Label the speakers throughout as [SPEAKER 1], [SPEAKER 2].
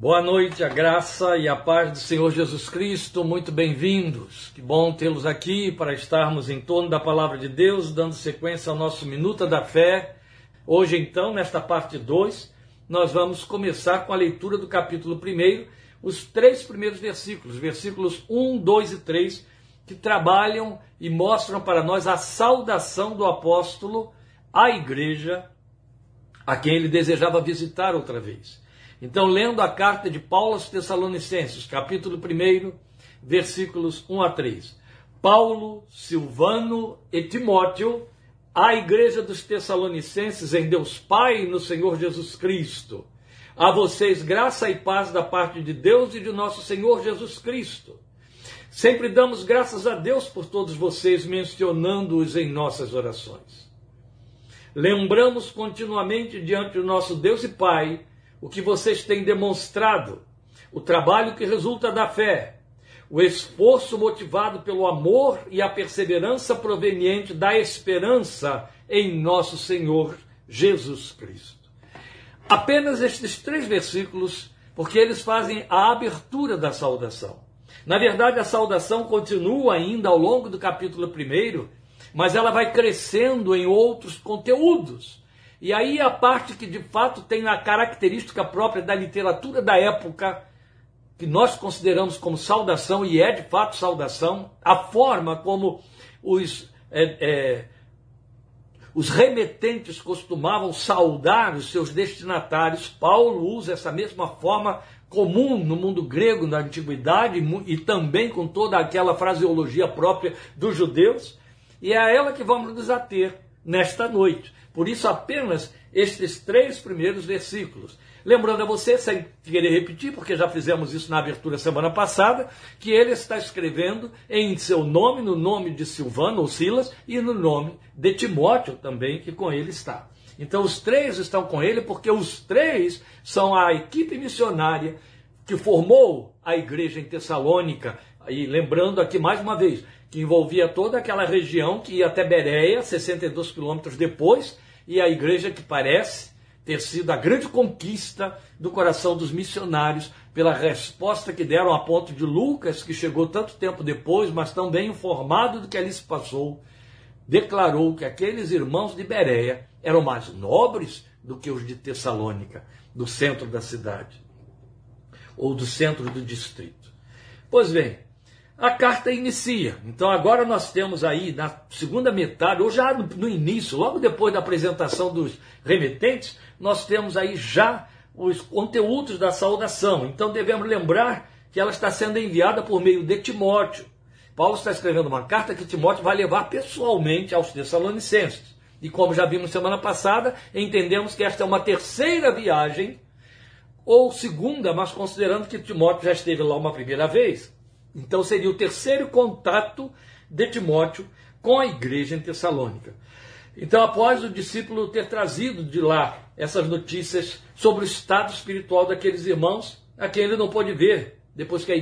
[SPEAKER 1] Boa noite, a graça e a paz do Senhor Jesus Cristo, muito bem-vindos. Que bom tê-los aqui para estarmos em torno da palavra de Deus, dando sequência ao nosso Minuta da Fé. Hoje, então, nesta parte 2, nós vamos começar com a leitura do capítulo 1, os três primeiros versículos, versículos 1, 2 e 3, que trabalham e mostram para nós a saudação do apóstolo à igreja a quem ele desejava visitar outra vez. Então, lendo a carta de Paulo aos Tessalonicenses, capítulo 1, versículos 1 a 3. Paulo, Silvano e Timóteo, à igreja dos Tessalonicenses em Deus Pai e no Senhor Jesus Cristo. A vocês graça e paz da parte de Deus e de nosso Senhor Jesus Cristo. Sempre damos graças a Deus por todos vocês, mencionando-os em nossas orações. Lembramos continuamente diante do nosso Deus e Pai o que vocês têm demonstrado, o trabalho que resulta da fé, o esforço motivado pelo amor e a perseverança proveniente da esperança em nosso Senhor Jesus Cristo. Apenas estes três versículos, porque eles fazem a abertura da saudação. Na verdade, a saudação continua ainda ao longo do capítulo 1, mas ela vai crescendo em outros conteúdos. E aí a parte que de fato tem a característica própria da literatura da época, que nós consideramos como saudação, e é de fato saudação, a forma como os, é, é, os remetentes costumavam saudar os seus destinatários. Paulo usa essa mesma forma comum no mundo grego na antiguidade e também com toda aquela fraseologia própria dos judeus, e é a ela que vamos nos ater nesta noite. Por isso, apenas estes três primeiros versículos. Lembrando a você, sem querer repetir, porque já fizemos isso na abertura semana passada, que ele está escrevendo em seu nome, no nome de Silvano ou Silas, e no nome de Timóteo também, que com ele está. Então, os três estão com ele, porque os três são a equipe missionária que formou a igreja em Tessalônica. E lembrando aqui mais uma vez, que envolvia toda aquela região que ia até Bereia, 62 quilômetros depois, e a igreja que parece ter sido a grande conquista do coração dos missionários pela resposta que deram a ponto de Lucas, que chegou tanto tempo depois, mas tão bem informado do que ali se passou, declarou que aqueles irmãos de Bereia eram mais nobres do que os de Tessalônica, do centro da cidade, ou do centro do distrito. Pois bem, a carta inicia. Então agora nós temos aí na segunda metade, ou já no, início, logo depois da apresentação dos remetentes, nós temos aí já os conteúdos da saudação. Então devemos lembrar que ela está sendo enviada por meio de Timóteo. Paulo está escrevendo uma carta que Timóteo vai levar pessoalmente aos Tessalonicenses. E como já vimos semana passada, entendemos que esta é uma terceira viagem, ou segunda, mas considerando que Timóteo já esteve lá uma primeira vez. Então seria o terceiro contato de Timóteo com a igreja em Tessalônica. Então, após o discípulo ter trazido de lá essas notícias sobre o estado espiritual daqueles irmãos, a quem ele não pôde ver depois que a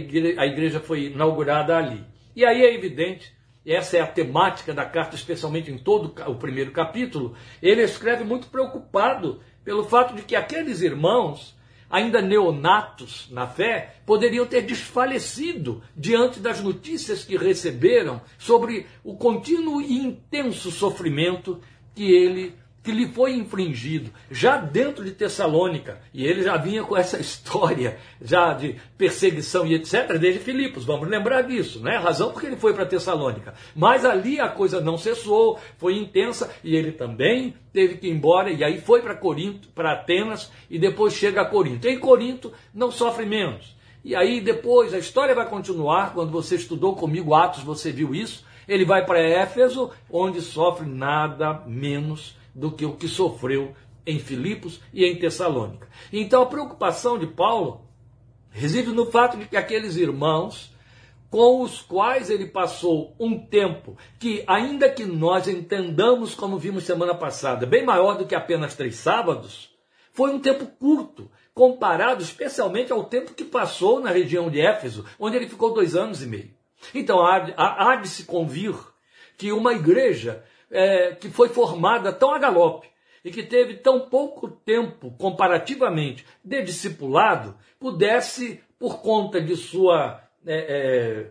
[SPEAKER 1] igreja, foi inaugurada ali. E aí é evidente, essa é a temática da carta, especialmente em todo o primeiro capítulo, ele escreve muito preocupado pelo fato de que aqueles irmãos ainda neonatos na fé, poderiam ter desfalecido diante das notícias que receberam sobre o contínuo e intenso sofrimento que ele que lhe foi infringido já dentro de Tessalônica, e ele já vinha com essa história já de perseguição e etc, desde Filipos, vamos lembrar disso, né? A razão porque ele foi para Tessalônica. Mas ali a coisa não cessou, foi intensa e ele também teve que ir embora e aí foi para Corinto, para Atenas e depois chega a Corinto. Em Corinto não sofre menos. E aí depois a história vai continuar, quando você estudou comigo Atos, você viu isso. Ele vai para Éfeso, onde sofre nada menos do que o que sofreu em Filipos e em Tessalônica. Então a preocupação de Paulo reside no fato de que aqueles irmãos com os quais ele passou um tempo que, ainda que nós entendamos, como vimos semana passada, bem maior do que apenas três sábados, foi um tempo curto, comparado especialmente ao tempo que passou na região de Éfeso, onde ele ficou dois anos e meio. Então há, há, de se convir que uma igreja é, que foi formada tão a galope e que teve tão pouco tempo, comparativamente, de discipulado, pudesse, por conta de sua. É, é,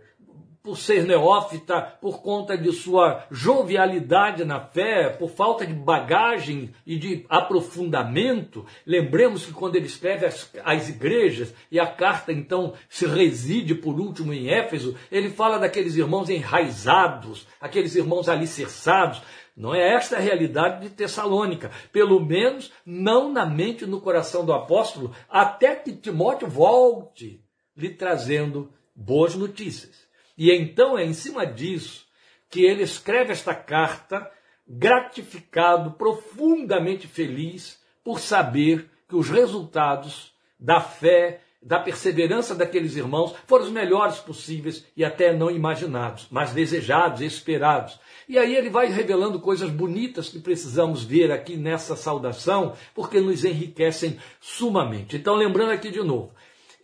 [SPEAKER 1] por ser neófita, por conta de sua jovialidade na fé, por falta de bagagem e de aprofundamento. Lembremos que quando ele escreve as, as igrejas, e a carta então se reside por último em Éfeso, ele fala daqueles irmãos enraizados, aqueles irmãos alicerçados, não é esta a realidade de Tessalônica, pelo menos não na mente e no coração do apóstolo, até que Timóteo volte lhe trazendo boas notícias. E então é em cima disso que ele escreve esta carta, gratificado, profundamente feliz por saber que os resultados da fé da perseverança daqueles irmãos foram os melhores possíveis e até não imaginados, mas desejados, esperados. E aí ele vai revelando coisas bonitas que precisamos ver aqui nessa saudação, porque nos enriquecem sumamente. Então, lembrando aqui de novo,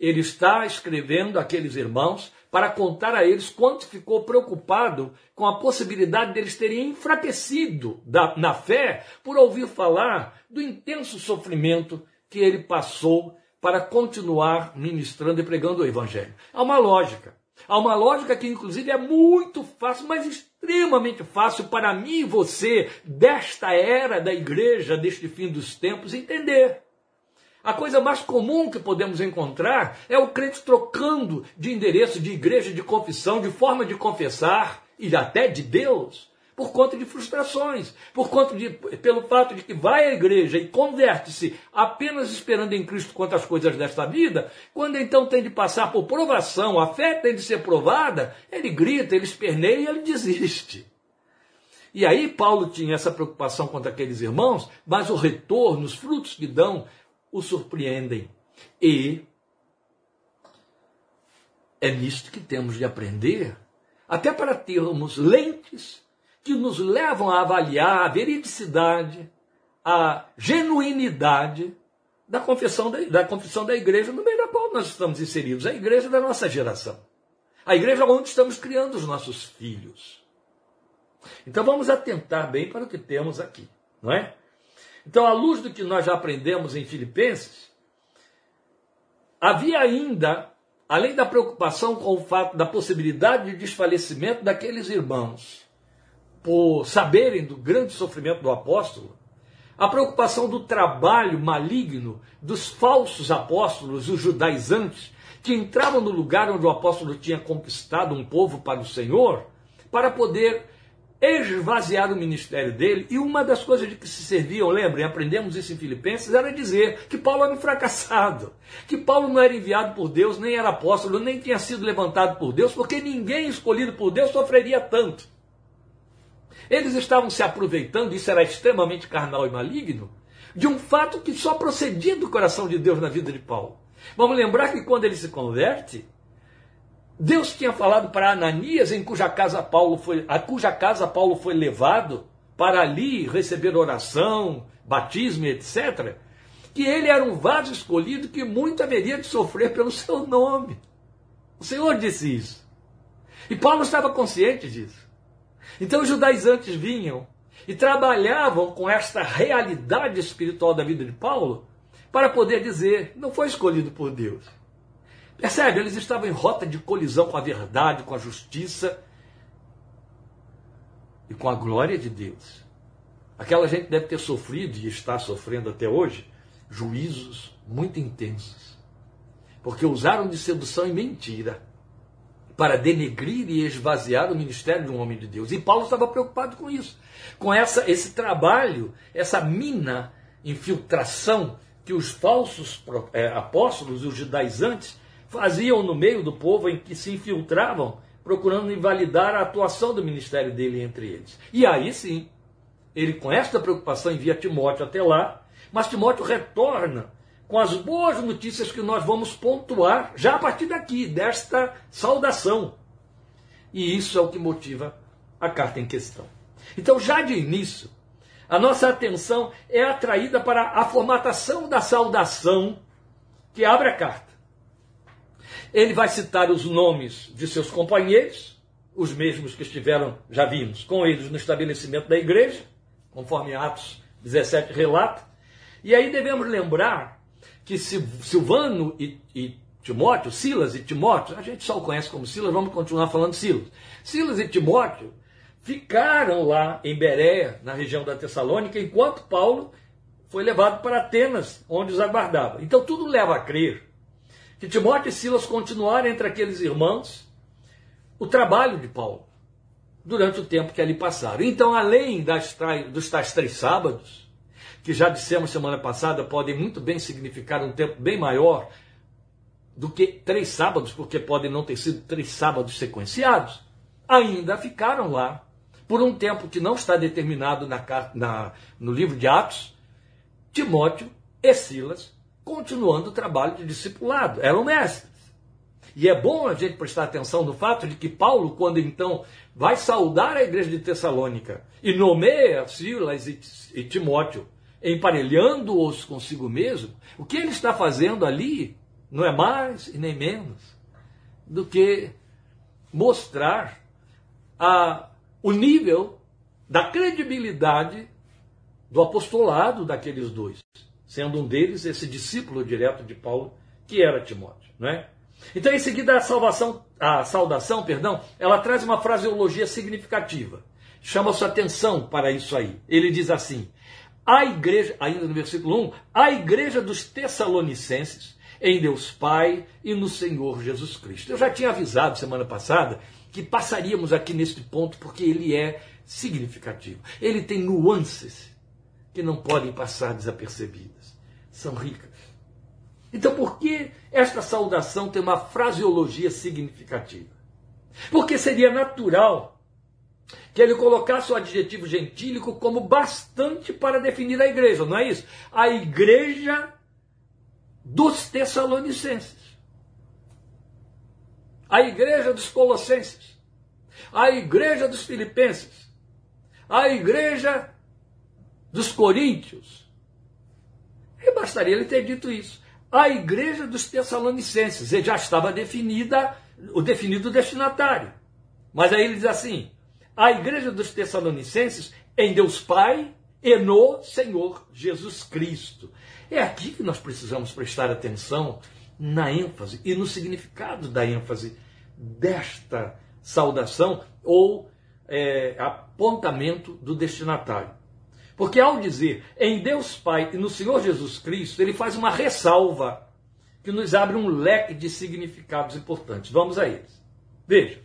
[SPEAKER 1] ele está escrevendo aqueles irmãos para contar a eles quanto ficou preocupado com a possibilidade deles terem enfraquecido da, na fé por ouvir falar do intenso sofrimento que ele passou para continuar ministrando e pregando o Evangelho. Há uma lógica. Há uma lógica que, inclusive, é muito fácil, mas extremamente fácil para mim e você, desta era da igreja, deste fim dos tempos, entender. A coisa mais comum que podemos encontrar é o crente trocando de endereço, de igreja, de confissão, de forma de confessar e até de Deus por conta de frustrações, por conta de, pelo fato de que vai à igreja e converte-se apenas esperando em Cristo quanto às coisas desta vida, quando então tem de passar por provação, a fé tem de ser provada, ele grita, ele esperneia e ele desiste. E aí Paulo tinha essa preocupação quanto aqueles irmãos, mas o retorno, os frutos que dão, o surpreendem. E é nisto que temos de aprender, até para termos lentes que nos levam a avaliar a veridicidade, a genuinidade da confissão da, da confissão da igreja no meio da qual nós estamos inseridos, a igreja da nossa geração. A igreja onde estamos criando os nossos filhos. Então vamos atentar bem para o que temos aqui, não é? Então, à luz do que nós já aprendemos em Filipenses, havia ainda, além da preocupação com o fato da possibilidade de desfalecimento daqueles irmãos, por saberem do grande sofrimento do apóstolo, a preocupação do trabalho maligno dos falsos apóstolos, os judaizantes, que entravam no lugar onde o apóstolo tinha conquistado um povo para o Senhor, para poder esvaziar o ministério dele. E uma das coisas de que se serviam, lembrem, aprendemos isso em Filipenses, era dizer que Paulo era um fracassado, que Paulo não era enviado por Deus, nem era apóstolo, nem tinha sido levantado por Deus, porque ninguém escolhido por Deus sofreria tanto. Eles estavam se aproveitando, isso era extremamente carnal e maligno, de um fato que só procedia do coração de Deus na vida de Paulo. Vamos lembrar que quando ele se converte, Deus tinha falado para Ananias, em cuja casa Paulo foi, a cuja casa Paulo foi levado para ali receber oração, batismo, etc., que ele era um vaso escolhido que muito haveria de sofrer pelo seu nome. O Senhor disse isso. E Paulo estava consciente disso. Então os judaizantes vinham e trabalhavam com esta realidade espiritual da vida de Paulo para poder dizer: não foi escolhido por Deus. Percebe? Eles estavam em rota de colisão com a verdade, com a justiça e com a glória de Deus. Aquela gente deve ter sofrido e está sofrendo até hoje juízos muito intensos, porque usaram de sedução e mentira para denegrir e esvaziar o ministério de um homem de Deus. E Paulo estava preocupado com isso, com essa, esse trabalho, essa mina infiltração que os falsos é, apóstolos, os judaizantes, faziam no meio do povo em que se infiltravam, procurando invalidar a atuação do ministério dele entre eles. E aí sim, ele com esta preocupação envia Timóteo até lá, mas Timóteo retorna com as boas notícias que nós vamos pontuar já a partir daqui, desta saudação. E isso é o que motiva a carta em questão. Então, já de início, a nossa atenção é atraída para a formatação da saudação que abre a carta. Ele vai citar os nomes de seus companheiros, os mesmos que estiveram, já vimos, com eles no estabelecimento da igreja, conforme Atos 17 relata. E aí devemos lembrar que Silvano e, e Timóteo, Silas e Timóteo, a gente só o conhece como Silas, vamos continuar falando Silas. Silas e Timóteo ficaram lá em Beréia, na região da Tessalônica, enquanto Paulo foi levado para Atenas, onde os aguardava. Então tudo leva a crer que Timóteo e Silas continuaram entre aqueles irmãos o trabalho de Paulo durante o tempo que ali passaram. Então, além das, dos tais três sábados, que já dissemos semana passada, podem muito bem significar um tempo bem maior do que três sábados, porque podem não ter sido três sábados sequenciados, ainda ficaram lá por um tempo que não está determinado na, na, no livro de Atos, Timóteo e Silas continuando o trabalho de discipulado, eram mestres. E é bom a gente prestar atenção no fato de que Paulo, quando então vai saudar a igreja de Tessalônica e nomeia Silas e Timóteo, emparelhando-os consigo mesmo, o que ele está fazendo ali não é mais e nem menos do que mostrar a, o nível da credibilidade do apostolado daqueles dois, sendo um deles esse discípulo direto de Paulo, que era Timóteo, não é? Então, em seguida, a salvação, a saudação, perdão, ela traz uma fraseologia significativa. Chama sua atenção para isso aí. Ele diz assim: a igreja, ainda no versículo 1, a igreja dos Tessalonicenses, em Deus Pai e no Senhor Jesus Cristo. Eu já tinha avisado semana passada que passaríamos aqui neste ponto porque ele é significativo. Ele tem nuances que não podem passar desapercebidas. São ricas. Então, por que esta saudação tem uma fraseologia significativa? Porque seria natural que ele colocasse o adjetivo gentílico como bastante para definir a igreja, não é isso? A igreja dos Tessalonicenses, a igreja dos Colossenses, a igreja dos Filipenses, a igreja dos Coríntios. E bastaria ele ter dito isso a igreja dos Tessalonicenses. Ele já estava definida, o definido destinatário. Mas aí ele diz assim: a igreja dos Tessalonicenses em Deus Pai e no Senhor Jesus Cristo. É aqui que nós precisamos prestar atenção na ênfase e no significado da ênfase desta saudação ou é, apontamento do destinatário. Porque ao dizer em Deus Pai e no Senhor Jesus Cristo, ele faz uma ressalva que nos abre um leque de significados importantes. Vamos a eles. Veja.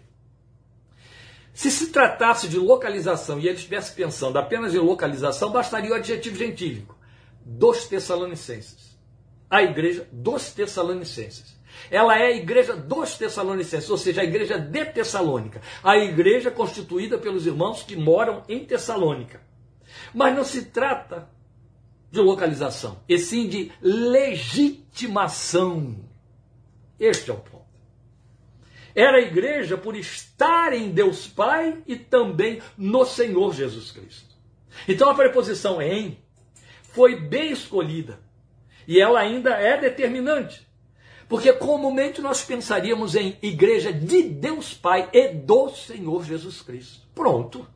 [SPEAKER 1] Se se tratasse de localização e ele estivesse pensando apenas em localização, bastaria o adjetivo gentílico dos Tessalonicenses. A igreja dos Tessalonicenses. Ela é a igreja dos Tessalonicenses, ou seja, a igreja de Tessalônica. A igreja constituída pelos irmãos que moram em Tessalônica. Mas não se trata de localização, e sim de legitimação. Este é o ponto. Era a igreja por estar em Deus Pai e também no Senhor Jesus Cristo. Então a preposição em foi bem escolhida e ela ainda é determinante. Porque comumente nós pensaríamos em igreja de Deus Pai e do Senhor Jesus Cristo. Pronto.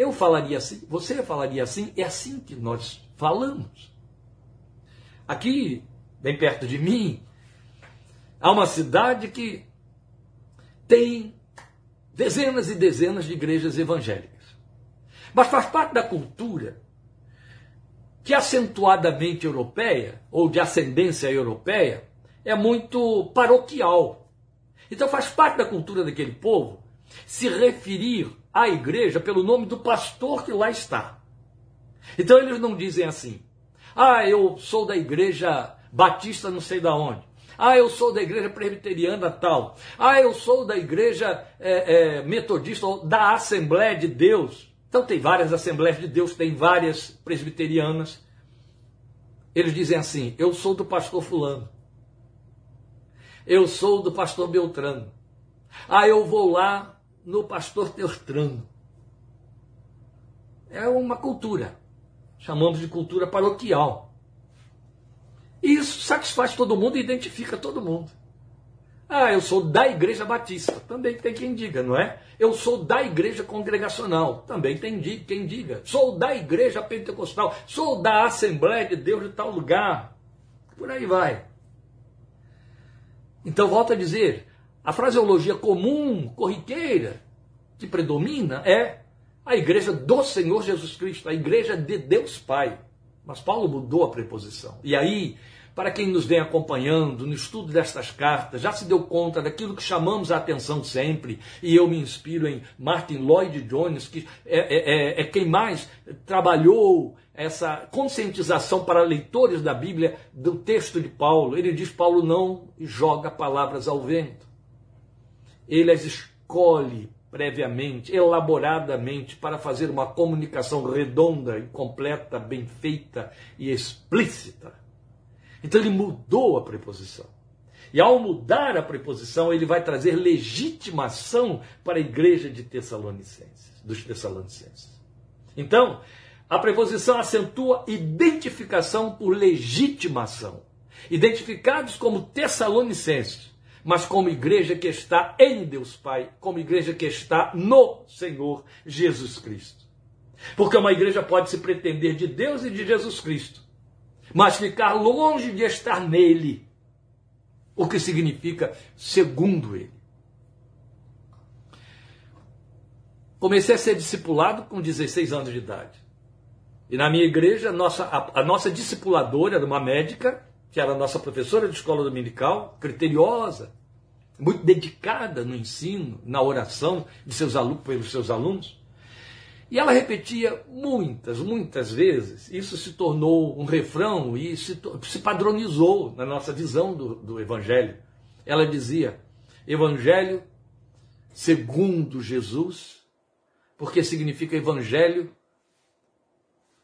[SPEAKER 1] Eu falaria assim, você falaria assim, é assim que nós falamos. Aqui, bem perto de mim, há uma cidade que tem dezenas e dezenas de igrejas evangélicas. Mas faz parte da cultura que acentuadamente europeia, ou de ascendência europeia, é muito paroquial. Então faz parte da cultura daquele povo se referir a igreja pelo nome do pastor que lá está. Então eles não dizem assim: ah, eu sou da igreja batista não sei da onde. Ah, eu sou da igreja presbiteriana tal. Ah, eu sou da igreja é, é, metodista ou da Assembleia de Deus. Então tem várias Assembleias de Deus, tem várias presbiterianas. Eles dizem assim: eu sou do pastor Fulano. Eu sou do pastor Beltrano. Ah, eu vou lá no pastor Teostrano. É uma cultura. Chamamos de cultura paroquial. E isso satisfaz todo mundo e identifica todo mundo. Ah, eu sou da Igreja Batista. Também tem quem diga, não é? Eu sou da Igreja Congregacional. Também tem quem diga. Sou da Igreja Pentecostal. Sou da Assembleia de Deus de tal lugar. Por aí vai. Então, volto a dizer: a fraseologia comum, corriqueira, que predomina é a Igreja do Senhor Jesus Cristo, a Igreja de Deus Pai. Mas Paulo mudou a preposição. E aí para quem nos vem acompanhando no estudo destas cartas, já se deu conta daquilo que chamamos a atenção sempre, e eu me inspiro em Martin Lloyd Jones, que é, é, é, é quem mais trabalhou essa conscientização para leitores da Bíblia do texto de Paulo. Ele diz: Paulo não joga palavras ao vento, ele as escolhe previamente, elaboradamente, para fazer uma comunicação redonda e completa, bem feita e explícita. Então ele mudou a preposição. E ao mudar a preposição, ele vai trazer legitimação para a igreja de Tessalonicenses, dos Tessalonicenses. Então, a preposição acentua identificação por legitimação. Identificados como Tessalonicenses, mas como igreja que está em Deus Pai, como igreja que está no Senhor Jesus Cristo. Porque uma igreja pode se pretender de Deus e de Jesus Cristo, mas ficar longe de estar nele, o que significa segundo ele. Comecei a ser discipulado com 16 anos de idade. E na minha igreja, a nossa, a, a nossa discipuladora era uma médica, que era nossa professora de escola dominical, criteriosa, muito dedicada no ensino, na oração de seus alunos, pelos seus alunos. E ela repetia muitas, muitas vezes. Isso se tornou um refrão e se, se padronizou na nossa visão do, do Evangelho. Ela dizia: Evangelho segundo Jesus, porque significa Evangelho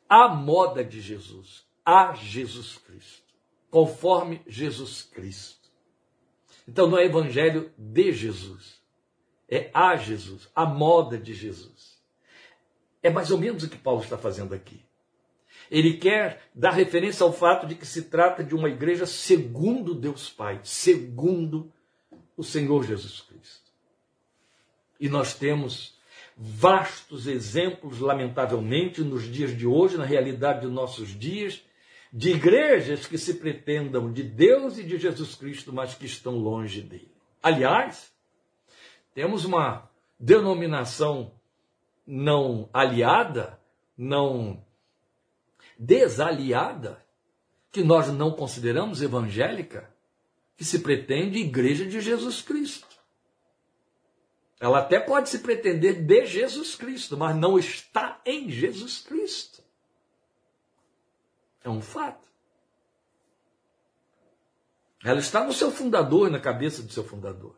[SPEAKER 1] à moda de Jesus, a Jesus Cristo, conforme Jesus Cristo. Então não é Evangelho de Jesus, é a Jesus, a moda de Jesus. É mais ou menos o que Paulo está fazendo aqui. Ele quer dar referência ao fato de que se trata de uma igreja segundo Deus Pai, segundo o Senhor Jesus Cristo. E nós temos vastos exemplos, lamentavelmente, nos dias de hoje, na realidade de nossos dias, de igrejas que se pretendam de Deus e de Jesus Cristo, mas que estão longe dele. Aliás, temos uma denominação não aliada, não desaliada, que nós não consideramos evangélica, que se pretende igreja de Jesus Cristo. Ela até pode se pretender de Jesus Cristo, mas não está em Jesus Cristo. É um fato. Ela está no seu fundador, na cabeça do seu fundador.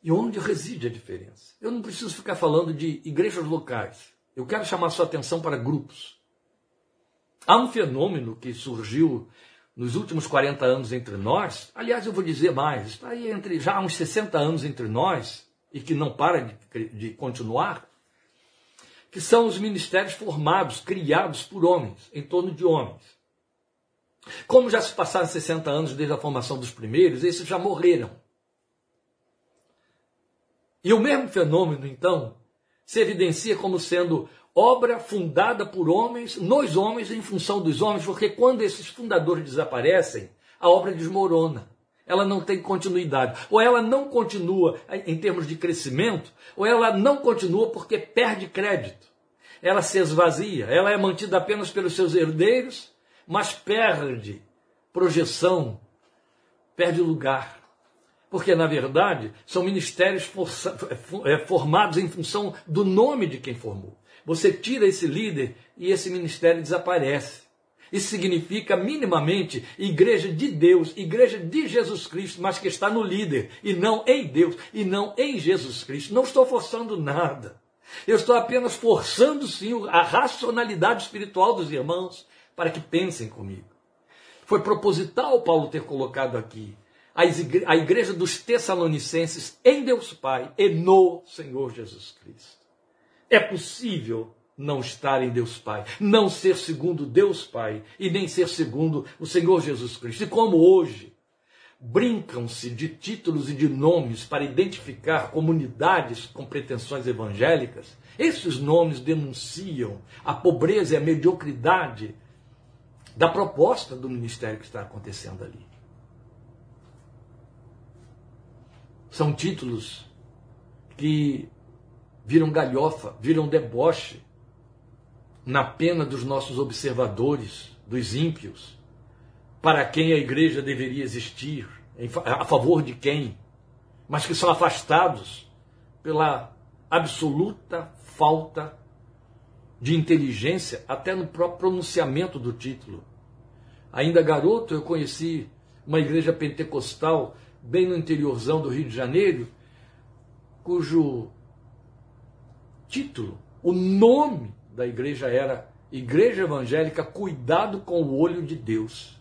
[SPEAKER 1] E onde reside a diferença? Eu não preciso ficar falando de igrejas locais. Eu quero chamar sua atenção para grupos. Há um fenômeno que surgiu nos últimos 40 anos entre nós, aliás, eu vou dizer mais, está aí entre já há uns 60 anos entre nós, e que não para de, de continuar, que são os ministérios formados, criados por homens, em torno de homens. Como já se passaram 60 anos desde a formação dos primeiros, esses já morreram. E o mesmo fenômeno, então, se evidencia como sendo obra fundada por homens, nos homens, em função dos homens, porque quando esses fundadores desaparecem, a obra desmorona. Ela não tem continuidade. Ou ela não continua em termos de crescimento, ou ela não continua porque perde crédito. Ela se esvazia, ela é mantida apenas pelos seus herdeiros, mas perde projeção, perde lugar. Porque, na verdade, são ministérios é, formados em função do nome de quem formou. Você tira esse líder e esse ministério desaparece. Isso significa minimamente igreja de Deus, igreja de Jesus Cristo, mas que está no líder e não em Deus e não em Jesus Cristo. Não estou forçando nada. Eu estou apenas forçando sim a racionalidade espiritual dos irmãos para que pensem comigo. Foi proposital Paulo ter colocado aqui a igreja dos Tessalonicenses em Deus Pai e no Senhor Jesus Cristo. É possível não estar em Deus Pai, não ser segundo Deus Pai e nem ser segundo o Senhor Jesus Cristo. E como hoje, brincam-se de títulos e de nomes para identificar comunidades com pretensões evangélicas, esses nomes denunciam a pobreza e a mediocridade da proposta do ministério que está acontecendo ali. São títulos que viram galhofa, viram deboche na pena dos nossos observadores, dos ímpios, para quem a igreja deveria existir, a favor de quem, mas que são afastados pela absoluta falta de inteligência, até no próprio pronunciamento do título. Ainda garoto, eu conheci uma igreja pentecostal bem no interiorzão do Rio de Janeiro, cujo título, o nome da igreja era Igreja Evangélica Cuidado com o Olho de Deus.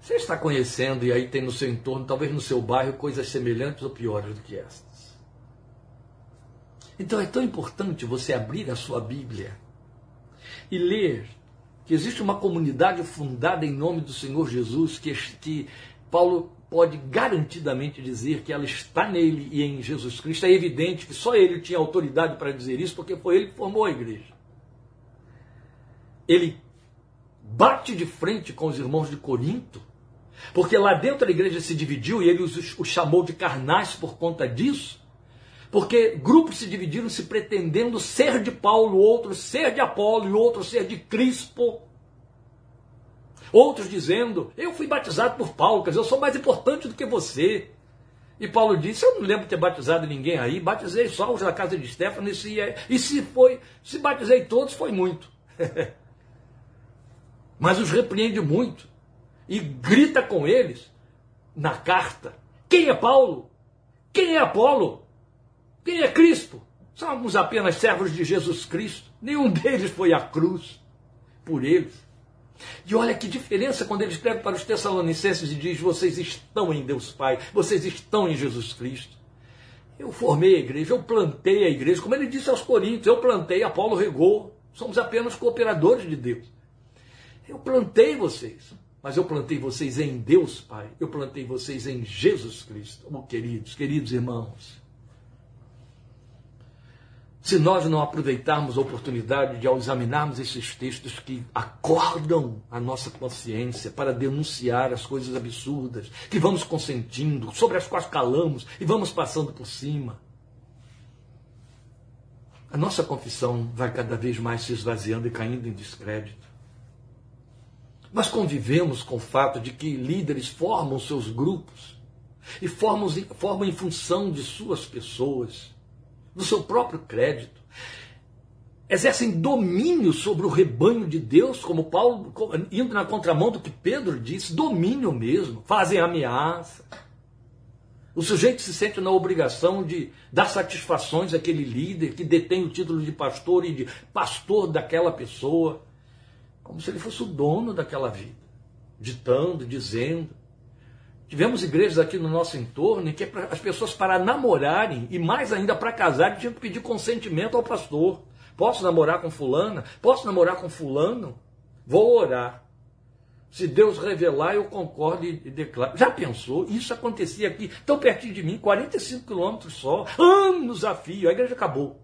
[SPEAKER 1] Você está conhecendo e aí tem no seu entorno, talvez no seu bairro, coisas semelhantes ou piores do que estas. Então é tão importante você abrir a sua Bíblia e ler que existe uma comunidade fundada em nome do Senhor Jesus, que, que Paulo pode garantidamente dizer que ela está nele e em Jesus Cristo. É evidente que só ele tinha autoridade para dizer isso, porque foi ele que formou a igreja. Ele bate de frente com os irmãos de Corinto, porque lá dentro a igreja se dividiu e ele os, os chamou de carnais por conta disso. Porque grupos se dividiram se pretendendo ser de Paulo, outros ser de Apolo e outros ser de Crispo. Outros dizendo, eu fui batizado por Paulo, quer dizer, eu sou mais importante do que você. E Paulo disse, eu não lembro de ter batizado ninguém aí, batizei só os da casa de Stefano, e se, e se foi, se batizei todos, foi muito. Mas os repreende muito e grita com eles na carta. Quem é Paulo? Quem é Apolo? Quem é Cristo? Somos apenas servos de Jesus Cristo. Nenhum deles foi à cruz por eles. E olha que diferença quando ele escreve para os Tessalonicenses e diz: Vocês estão em Deus Pai, vocês estão em Jesus Cristo. Eu formei a igreja, eu plantei a igreja, como ele disse aos Coríntios: Eu plantei, Apolo regou, somos apenas cooperadores de Deus. Eu plantei vocês, mas eu plantei vocês em Deus Pai, eu plantei vocês em Jesus Cristo. Oh, queridos, queridos irmãos, se nós não aproveitarmos a oportunidade de, ao examinarmos esses textos que acordam a nossa consciência para denunciar as coisas absurdas que vamos consentindo, sobre as quais calamos e vamos passando por cima, a nossa confissão vai cada vez mais se esvaziando e caindo em descrédito. Nós convivemos com o fato de que líderes formam seus grupos e formam, formam em função de suas pessoas do seu próprio crédito. Exercem domínio sobre o rebanho de Deus, como Paulo, indo na contramão do que Pedro disse, domínio mesmo, fazem ameaça. O sujeito se sente na obrigação de dar satisfações àquele líder que detém o título de pastor e de pastor daquela pessoa, como se ele fosse o dono daquela vida, ditando, dizendo. Tivemos igrejas aqui no nosso entorno em que as pessoas, para namorarem e mais ainda para casarem, tinham que pedir consentimento ao pastor. Posso namorar com fulana? Posso namorar com fulano? Vou orar. Se Deus revelar, eu concordo e declaro. Já pensou? Isso acontecia aqui, tão pertinho de mim, 45 quilômetros só, anos a fio. A igreja acabou.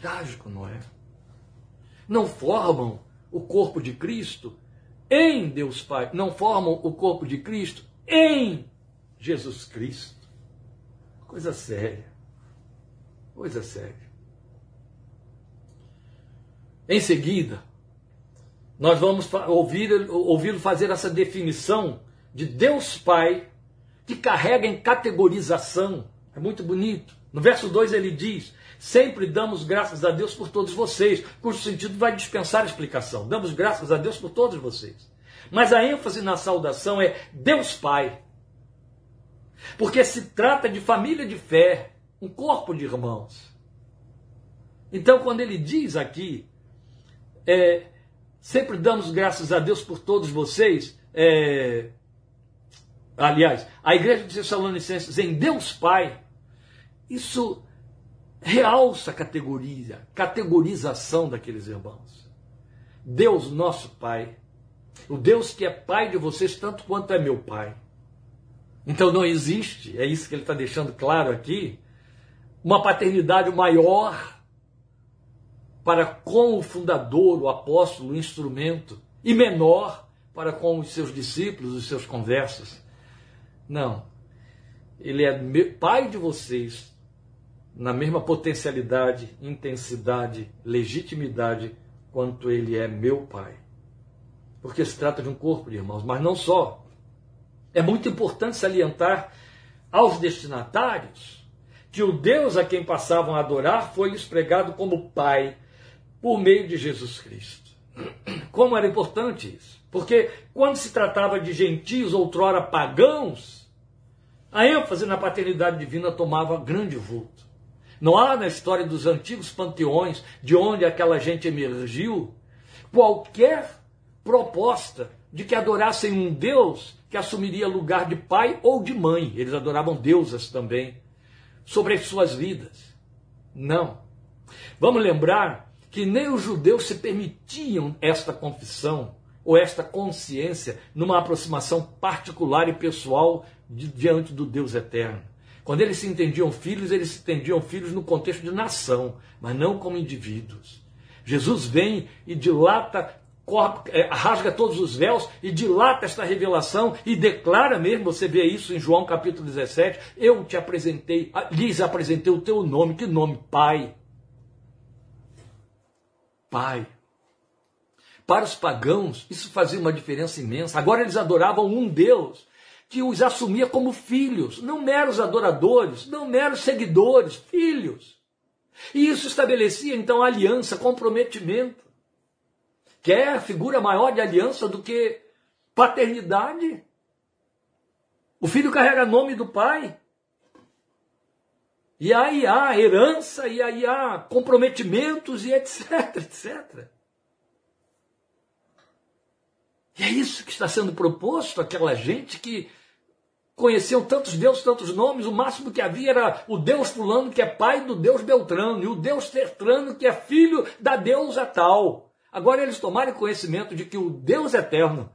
[SPEAKER 1] Trágico, não é? Não formam o corpo de Cristo em Deus Pai, não formam o corpo de Cristo em Jesus Cristo. Coisa séria. Coisa séria. Em seguida, nós vamos ouvir, ouvi-lo fazer essa definição de Deus Pai, que carrega em categorização. É muito bonito. No verso 2 ele diz: Sempre damos graças a Deus por todos vocês, cujo sentido vai dispensar explicação. Damos graças a Deus por todos vocês. Mas a ênfase na saudação é Deus Pai. Porque se trata de família de fé, um corpo de irmãos. Então, quando ele diz aqui, é, sempre damos graças a Deus por todos vocês, é, aliás, a igreja de Tessalonicenses em Deus Pai, isso realça a categoria, categorização daqueles irmãos. Deus, nosso Pai, O Deus que é pai de vocês tanto quanto é meu pai. Então não existe, é isso que ele está deixando claro aqui, uma paternidade maior para com o fundador, o apóstolo, o instrumento, e menor para com os seus discípulos, os seus conversos. Não. Ele é pai de vocês na mesma potencialidade, intensidade, legitimidade quanto ele é meu pai. Porque se trata de um corpo de irmãos, mas não só. É muito importante salientar aos destinatários que o Deus a quem passavam a adorar foi-lhes pregado como Pai por meio de Jesus Cristo. Como era importante isso? Porque quando se tratava de gentios outrora pagãos, a ênfase na paternidade divina tomava grande vulto. Não há na história dos antigos panteões, de onde aquela gente emergiu, qualquer proposta de que adorassem um Deus que assumiria lugar de pai ou de mãe. Eles adoravam deusas também sobre as suas vidas. Não. Vamos lembrar que nem os judeus se permitiam esta confissão ou esta consciência numa aproximação particular e pessoal diante do Deus eterno. Quando eles se entendiam filhos, eles se entendiam filhos no contexto de nação, mas não como indivíduos. Jesus vem e dilata, é, rasga todos os véus e dilata esta revelação e declara mesmo, você vê isso em João capítulo 17, eu te apresentei, lhes apresentei o teu nome, que nome? Pai. Pai. Para os pagãos, isso fazia uma diferença imensa. Agora eles adoravam um Deus que os assumia como filhos, não meros adoradores, não meros seguidores, filhos. E isso estabelecia então aliança, comprometimento. Quer figura maior de aliança do que paternidade? O filho carrega nome do pai. E aí há herança, e aí há comprometimentos, e etc, etc. E é isso que está sendo proposto àquela gente que conheciam tantos deuses, tantos nomes, o máximo que havia era o Deus fulano que é pai do Deus Beltrano, e o Deus Tertrano que é filho da deusa tal. Agora eles tomarem conhecimento de que o Deus eterno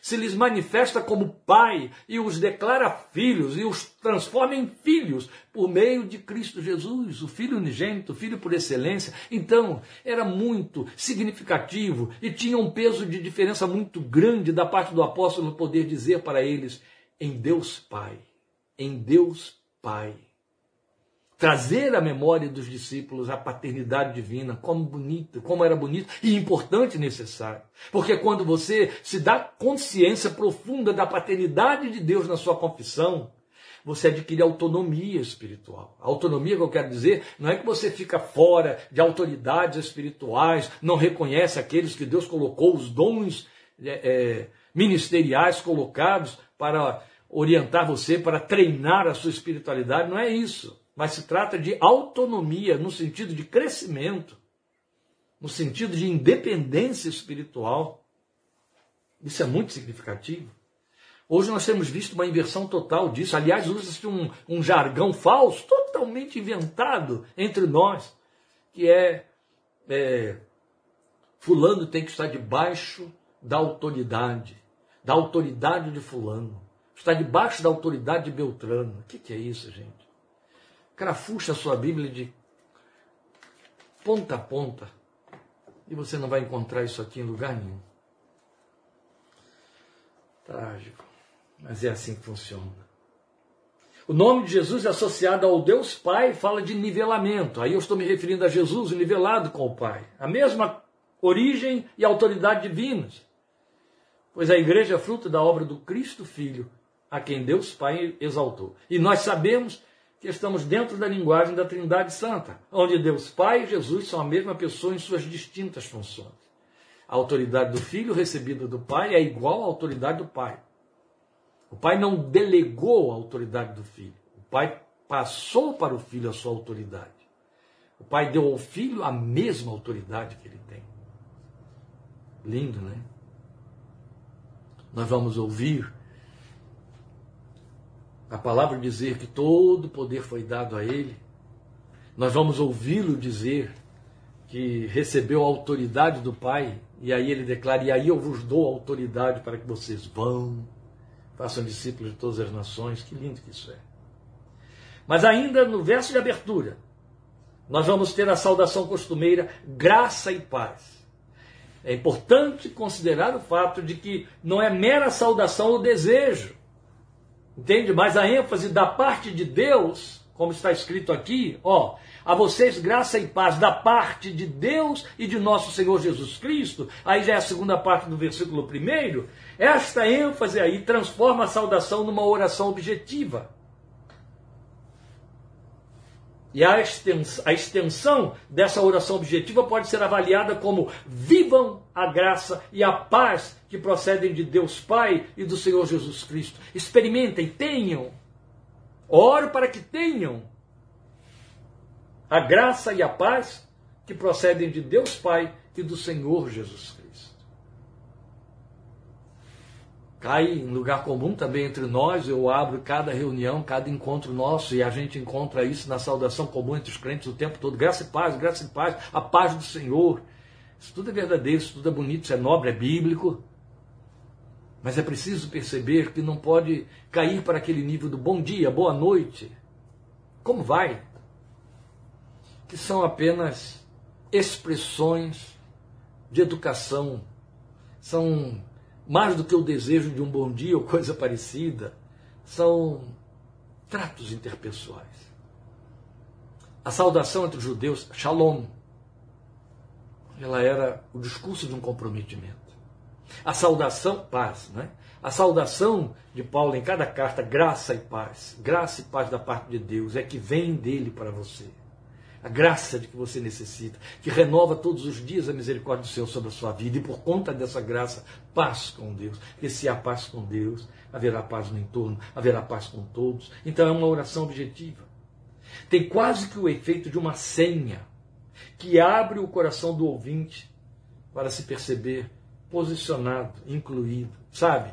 [SPEAKER 1] se lhes manifesta como pai e os declara filhos e os transforma em filhos por meio de Cristo Jesus, o Filho unigênito, o Filho por excelência. Então, era muito significativo e tinha um peso de diferença muito grande da parte do apóstolo poder dizer para eles: em Deus Pai, em Deus Pai. Trazer à memória dos discípulos a paternidade divina, como bonito, como era bonito e importante e necessário. Porque quando você se dá consciência profunda da paternidade de Deus na sua confissão, você adquire autonomia espiritual. A autonomia que eu quero dizer não é que você fica fora de autoridades espirituais, não reconhece aqueles que Deus colocou, os dons é, é, ministeriais colocados para orientar você para treinar a sua espiritualidade, não é isso. Mas se trata de autonomia no sentido de crescimento, no sentido de independência espiritual. Isso é muito significativo. Hoje nós temos visto uma inversão total disso. Aliás, usa-se um, um jargão falso, totalmente inventado entre nós, que é, é Fulano tem que estar debaixo da autoridade, da autoridade de Fulano está debaixo da autoridade de Beltrano. O que, que é isso, gente? Crafuxa a sua Bíblia de ponta a ponta e você não vai encontrar isso aqui em lugar nenhum. Trágico, mas é assim que funciona. O nome de Jesus é associado ao Deus Pai, fala de nivelamento. Aí eu estou me referindo a Jesus nivelado com o Pai. A mesma origem e autoridade divinas. Pois a igreja é fruto da obra do Cristo Filho, a quem Deus Pai exaltou. E nós sabemos que estamos dentro da linguagem da Trindade Santa, onde Deus Pai e Jesus são a mesma pessoa em suas distintas funções. A autoridade do Filho recebida do Pai é igual à autoridade do Pai. O Pai não delegou a autoridade do Filho. O Pai passou para o Filho a sua autoridade. O Pai deu ao Filho a mesma autoridade que ele tem. Lindo, né? Nós vamos ouvir a palavra dizer que todo poder foi dado a ele, nós vamos ouvi-lo dizer que recebeu a autoridade do Pai, e aí ele declara: E aí eu vos dou autoridade para que vocês vão, façam discípulos de todas as nações. Que lindo que isso é. Mas ainda no verso de abertura, nós vamos ter a saudação costumeira, graça e paz. É importante considerar o fato de que não é mera saudação ou desejo. Entende? Mas a ênfase da parte de Deus, como está escrito aqui, ó, a vocês graça e paz da parte de Deus e de nosso Senhor Jesus Cristo. Aí já é a segunda parte do versículo primeiro. Esta ênfase aí transforma a saudação numa oração objetiva. E a extensão, a extensão dessa oração objetiva pode ser avaliada como vivam a graça e a paz que procedem de Deus Pai e do Senhor Jesus Cristo. Experimentem, tenham. Oro para que tenham a graça e a paz que procedem de Deus Pai e do Senhor Jesus Cristo cai em lugar comum também entre nós. Eu abro cada reunião, cada encontro nosso, e a gente encontra isso na saudação comum entre os crentes o tempo todo. Graça e paz, graça e paz, a paz do Senhor. Isso tudo é verdadeiro, isso tudo é bonito, isso é nobre, é bíblico. Mas é preciso perceber que não pode cair para aquele nível do bom dia, boa noite. Como vai? Que são apenas expressões de educação, são mais do que o desejo de um bom dia ou coisa parecida, são tratos interpessoais. A saudação entre os judeus, shalom, ela era o discurso de um comprometimento. A saudação, paz, né? A saudação de Paulo em cada carta, graça e paz, graça e paz da parte de Deus, é que vem dele para você a graça de que você necessita, que renova todos os dias a misericórdia do Senhor sobre a sua vida, e por conta dessa graça, paz com Deus. Porque se há paz com Deus, haverá paz no entorno, haverá paz com todos. Então é uma oração objetiva. Tem quase que o efeito de uma senha que abre o coração do ouvinte para se perceber posicionado, incluído, sabe?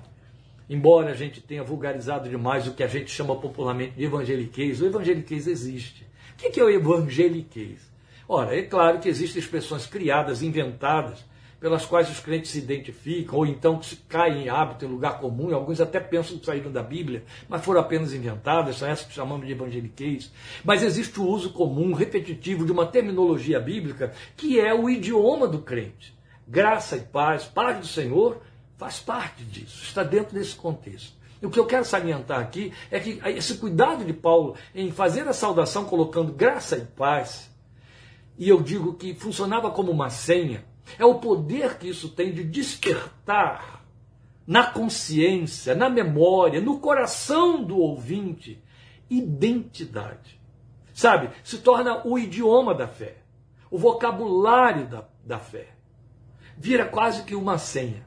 [SPEAKER 1] Embora a gente tenha vulgarizado demais o que a gente chama popularmente de evangeliquez, o evangeliquez existe. O que é o evangeliquez? Ora, é claro que existem expressões criadas, inventadas, pelas quais os crentes se identificam, ou então que caem em hábito, em lugar comum, e alguns até pensam que saíram da Bíblia, mas foram apenas inventadas, são essas que chamamos de evangeliquez. Mas existe o uso comum, repetitivo, de uma terminologia bíblica, que é o idioma do crente. Graça e paz, paz do Senhor, faz parte disso, está dentro desse contexto. E o que eu quero salientar aqui é que esse cuidado de Paulo em fazer a saudação colocando graça e paz, e eu digo que funcionava como uma senha, é o poder que isso tem de despertar na consciência, na memória, no coração do ouvinte, identidade. Sabe? Se torna o idioma da fé, o vocabulário da, da fé. Vira quase que uma senha.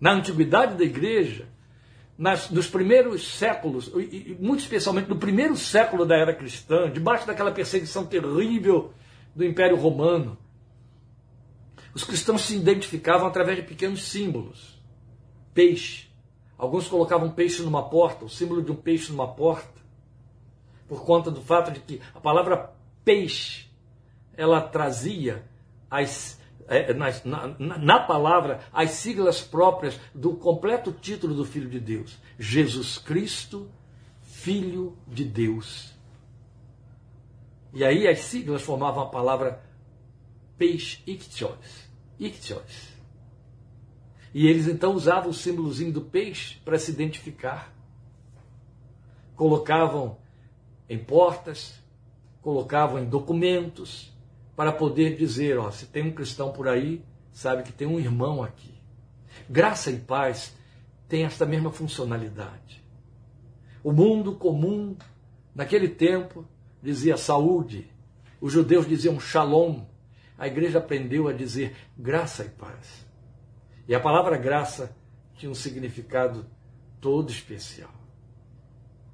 [SPEAKER 1] Na antiguidade da igreja, nas, nos primeiros séculos, e muito especialmente no primeiro século da era cristã, debaixo daquela perseguição terrível do Império Romano, os cristãos se identificavam através de pequenos símbolos. Peixe. Alguns colocavam peixe numa porta, o símbolo de um peixe numa porta, por conta do fato de que a palavra peixe ela trazia as é, na, na, na, palavra as siglas próprias do completo título do Filho de Deus: Jesus Cristo, Filho de Deus. E aí as siglas formavam a palavra peixe ictios. ictios. E eles então usavam o símbolozinho do peixe para se identificar. Colocavam em portas, colocavam em documentos, para poder dizer, ó, se tem um cristão por aí, sabe que tem um irmão aqui. Graça e paz tem esta mesma funcionalidade. O mundo comum, naquele tempo, dizia saúde. Os judeus diziam shalom. A igreja aprendeu a dizer graça e paz. E a palavra graça tinha um significado todo especial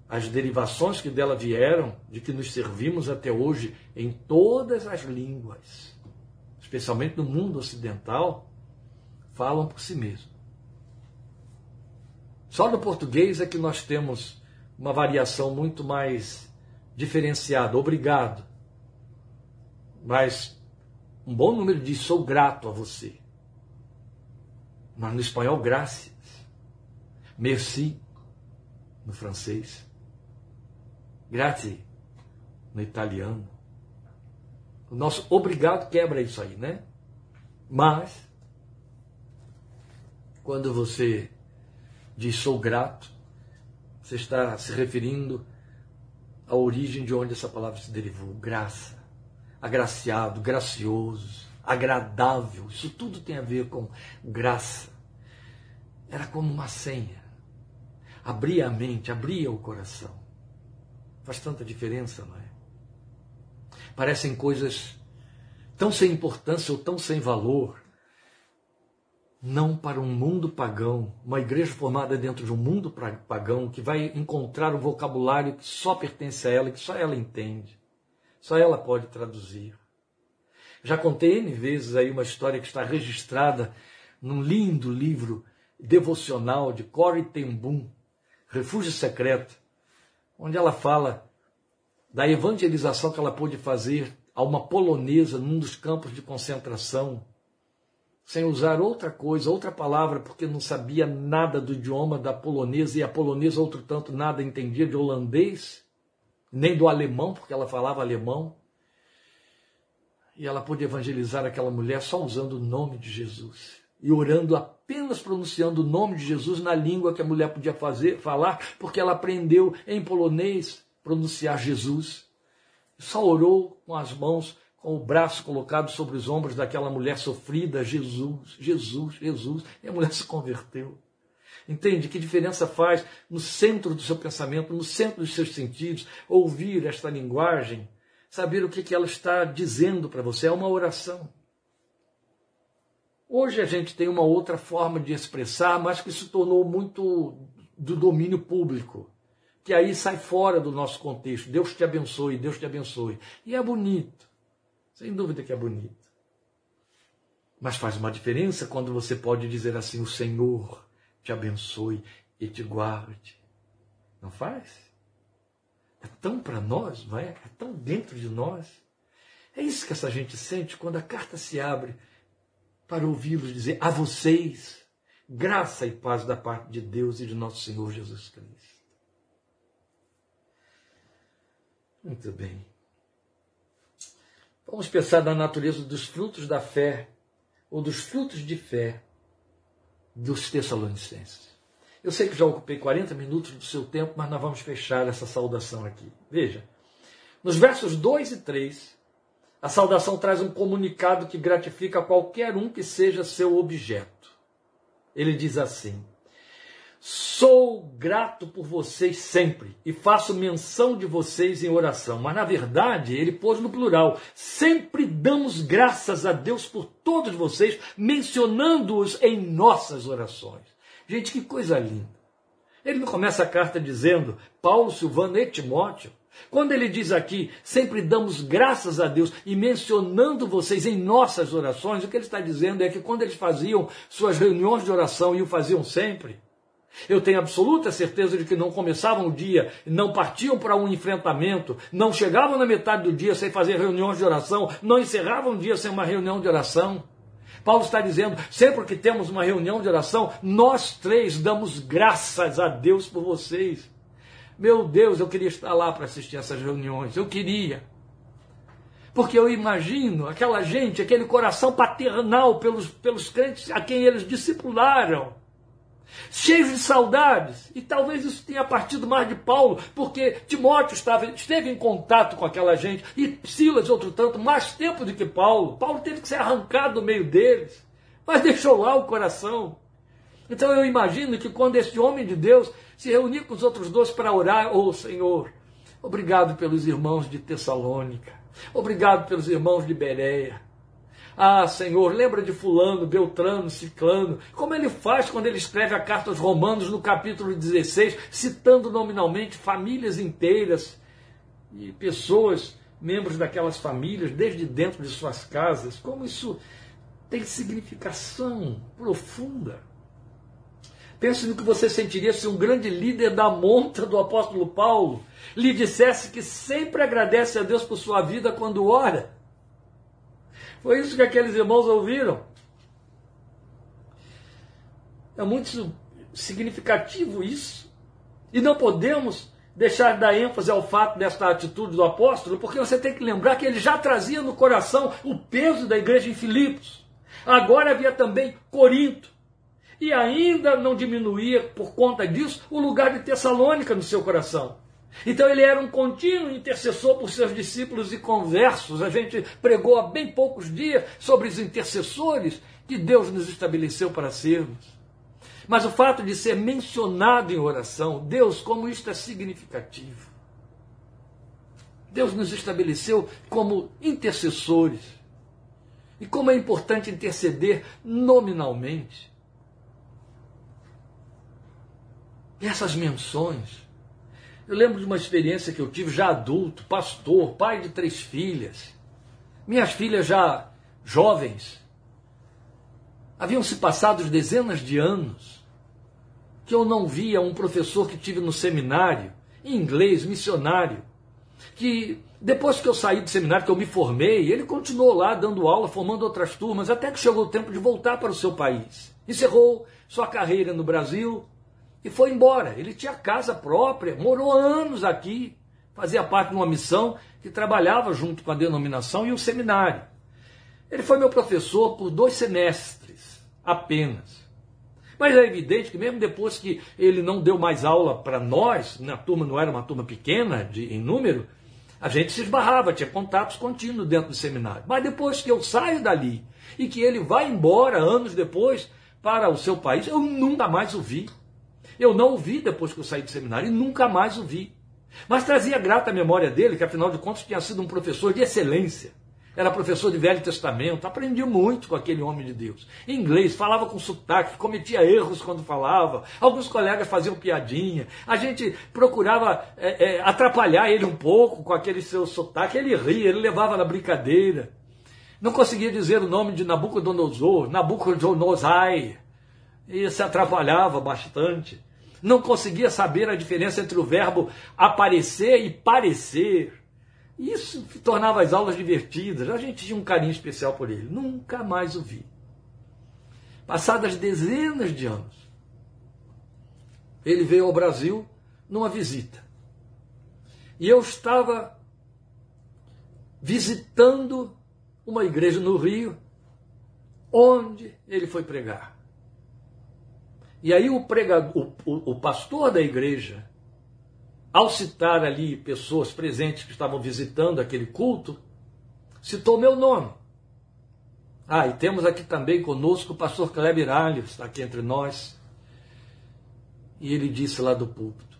[SPEAKER 1] as derivações que dela vieram, de que nos servimos até hoje em todas as línguas, especialmente no mundo ocidental, falam por si mesmo. Só no português é que nós temos uma variação muito mais diferenciada. Obrigado. Mas um bom número diz sou grato a você. Mas no espanhol, graças. Merci, no francês. Grazie, no italiano. O nosso obrigado quebra isso aí, né? Mas, quando você diz sou grato, você está se referindo à origem de onde essa palavra se derivou. Graça, agraciado, gracioso, agradável. Isso tudo tem a ver com graça. Era como uma senha. Abria a mente, abria o coração. Faz tanta diferença, não é? Parecem coisas tão sem importância ou tão sem valor. Não para um mundo pagão, uma igreja formada dentro de um mundo pagão que vai encontrar um vocabulário que só pertence a ela, que só ela entende, só ela pode traduzir. Já contei N vezes aí uma história que está registrada num lindo livro devocional de Corey ten Boom, Refúgio Secreto, onde ela fala da evangelização que ela pôde fazer a uma polonesa num dos campos de concentração, sem usar outra coisa, outra palavra, porque não sabia nada do idioma da polonesa e a polonesa, outro tanto, nada entendia de holandês, nem do alemão, porque ela falava alemão. E ela pôde evangelizar aquela mulher só usando o nome de Jesus e orando apenas pronunciando o nome de Jesus na língua que a mulher podia fazer, falar, porque ela aprendeu em polonês pronunciar Jesus. Só orou com as mãos, com o braço colocado sobre os ombros daquela mulher sofrida, Jesus, Jesus, Jesus, e a mulher se converteu. Entende que diferença faz no centro do seu pensamento, no centro dos seus sentidos, ouvir esta linguagem, saber o que, ela está dizendo para você? É uma oração. Hoje a gente tem uma outra forma de expressar, mas que se tornou muito do domínio público que aí sai fora do nosso contexto. Deus te abençoe, Deus te abençoe. E é bonito, sem dúvida que é bonito. Mas faz uma diferença quando você pode dizer assim: O Senhor te abençoe e te guarde. Não faz? É tão para nós, não é? É tão dentro de nós. É isso que essa gente sente quando a carta se abre para ouvi-los dizer a vocês graça e paz da parte de Deus e de nosso Senhor Jesus Cristo. Muito bem. Vamos pensar na natureza dos frutos da fé, ou dos frutos de fé dos Tessalonicenses. Eu sei que já ocupei 40 minutos do seu tempo, mas nós vamos fechar essa saudação aqui. Veja, nos versos 2 e 3, a saudação traz um comunicado que gratifica qualquer um que seja seu objeto. Ele diz assim: Sou grato por vocês sempre e faço menção de vocês em oração. Mas na verdade, ele pôs no plural. Sempre damos graças a Deus por todos vocês, mencionando-os em nossas orações. Gente, que coisa linda. Ele não começa a carta dizendo Paulo, Silvano e Timóteo. Quando ele diz aqui, sempre damos graças a Deus e mencionando vocês em nossas orações, o que ele está dizendo é que quando eles faziam suas reuniões de oração e o faziam sempre, eu tenho absoluta certeza de que não começavam o dia, não partiam para um enfrentamento, não chegavam na metade do dia sem fazer reuniões de oração, não encerravam o dia sem uma reunião de oração. Paulo está dizendo: sempre que temos uma reunião de oração, nós três damos graças a Deus por vocês. Meu Deus, eu queria estar lá para assistir essas reuniões, eu queria. Porque eu imagino aquela gente, aquele coração paternal pelos, pelos crentes a quem eles discipularam cheios de saudades. E talvez isso tenha partido mais de Paulo, porque Timóteo estava, esteve em contato com aquela gente, e Silas, outro tanto, mais tempo do que Paulo. Paulo teve que ser arrancado do meio deles, mas deixou lá o coração. Então eu imagino que quando esse homem de Deus se reuniu com os outros dois para orar, ô oh, Senhor, obrigado pelos irmãos de Tessalônica, obrigado pelos irmãos de Bereia, ah, Senhor, lembra de Fulano, Beltrano, Ciclano. Como ele faz quando ele escreve a carta aos Romanos no capítulo 16, citando nominalmente famílias inteiras e pessoas, membros daquelas famílias, desde dentro de suas casas. Como isso tem significação profunda. Pense no que você sentiria se um grande líder da monta do apóstolo Paulo lhe dissesse que sempre agradece a Deus por sua vida quando ora Foi isso que aqueles irmãos ouviram. É muito significativo isso. E não podemos deixar de dar ênfase ao fato desta atitude do apóstolo, porque você tem que lembrar que ele já trazia no coração o peso da igreja em Filipos. Agora havia também Corinto. E ainda não diminuía, por conta disso, o lugar de Tessalônica no seu coração. Então ele era um contínuo intercessor por seus discípulos e conversos. A gente pregou há bem poucos dias sobre os intercessores que Deus nos estabeleceu para sermos. Mas o fato de ser mencionado em oração, Deus, como isto é significativo. Deus nos estabeleceu como intercessores. E como é importante interceder nominalmente. E essas menções. Eu lembro de uma experiência que eu tive já adulto, pastor, pai de três filhas. Minhas filhas já jovens. Haviam se passado dezenas de anos que eu não via um professor que tive no seminário, em inglês, missionário, que depois que eu saí do seminário, que eu me formei, ele continuou lá dando aula, formando outras turmas, até que chegou o tempo de voltar para o seu país. Encerrou sua carreira no Brasil e foi embora. Ele tinha casa própria, morou anos aqui, fazia parte de uma missão que trabalhava junto com a denominação e o seminário. Ele foi meu professor por dois semestres apenas. Mas é evidente que mesmo depois que ele não deu mais aula para nós, na turma não era uma turma pequena de, em número, a gente se esbarrava, tinha contatos contínuos dentro do seminário. Mas depois que eu saio dali e que ele vai embora anos depois para o seu país, eu nunca mais o vi. Eu não o vi depois que eu saí do seminário e nunca mais o vi. Mas trazia grata a memória dele, que afinal de contas tinha sido um professor de excelência era professor de Velho Testamento, aprendi muito com aquele homem de Deus. Em inglês, falava com sotaque, cometia erros quando falava, alguns colegas faziam piadinha, a gente procurava é, é, atrapalhar ele um pouco com aquele seu sotaque, ele ria, ele levava na brincadeira. Não conseguia dizer o nome de Nabucodonosor, Nabucodonosor, e se atrapalhava bastante. Não conseguia saber a diferença entre o verbo aparecer e parecer. Isso tornava as aulas divertidas. A gente tinha um carinho especial por ele. Nunca mais o vi. Passadas dezenas de anos, ele veio ao Brasil numa visita. E eu estava visitando uma igreja no Rio, onde ele foi pregar. E aí o, pregador, o, o, pastor da igreja ao citar ali pessoas presentes que estavam visitando aquele culto, citou meu nome. Ah, e temos aqui também conosco o pastor Kleber Alves, está aqui entre nós. E ele disse lá do púlpito: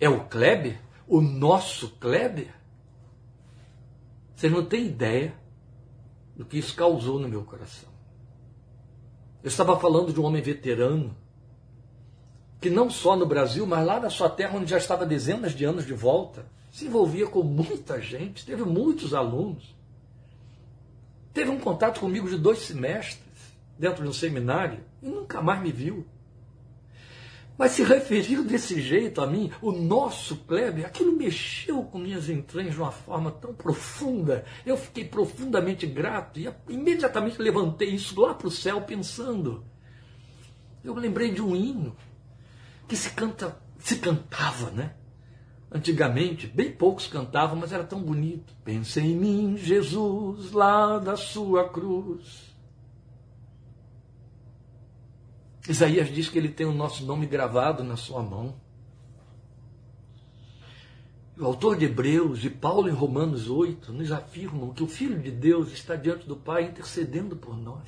[SPEAKER 1] É o Kleber? O nosso Kleber? Você não tem ideia do que isso causou no meu coração. Eu estava falando de um homem veterano que não só no Brasil, mas lá na sua terra, onde já estava dezenas de anos de volta, se envolvia com muita gente, teve muitos alunos. Teve um contato comigo de dois semestres, dentro de um seminário, e nunca mais me viu. Mas se referiu desse jeito a mim, o nosso Kleber, aquilo mexeu com minhas entranhas de uma forma tão profunda. Eu fiquei profundamente grato e imediatamente levantei isso lá para o céu pensando. Eu lembrei de um hino que se canta, se cantava, né? Antigamente, bem poucos cantavam, mas era tão bonito. Pensa em mim, Jesus, lá da sua cruz. Isaías diz que ele tem o nosso nome gravado na sua mão. O autor de Hebreus e Paulo em Romanos 8 nos afirmam que o Filho de Deus está diante do Pai intercedendo por nós.